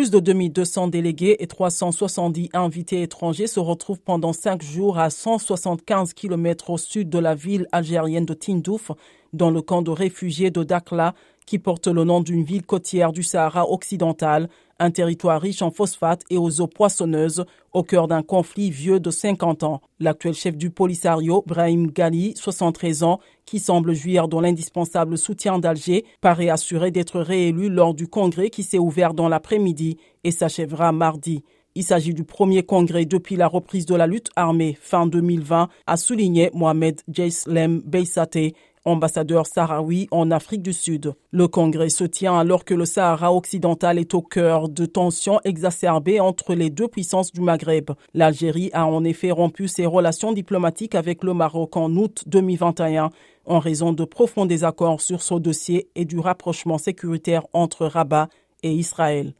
Plus de 2200 délégués et 370 invités étrangers se retrouvent pendant cinq jours à 175 km au sud de la ville algérienne de Tindouf, dans le camp de réfugiés de Dakhla, qui porte le nom d'une ville côtière du Sahara occidental, un territoire riche en phosphate et aux eaux poissonneuses, au cœur d'un conflit vieux de 50 ans. L'actuel chef du Polisario, Brahim Ghali, 73 ans, qui semble jouir de l'indispensable soutien d'Alger, paraît assuré d'être réélu lors du congrès qui s'est ouvert dans l'après-midi et s'achèvera mardi. Il s'agit du premier congrès depuis la reprise de la lutte armée fin 2020, a souligné Mohamed Jaislem Beysate, ambassadeur sahraoui en Afrique du Sud. Le congrès se tient alors que le Sahara occidental est au cœur de tensions exacerbées entre les deux puissances du Maghreb. L'Algérie a en effet rompu ses relations diplomatiques avec le Maroc en août 2021 en raison de profonds désaccords sur ce dossier et du rapprochement sécuritaire entre Rabat et Israël.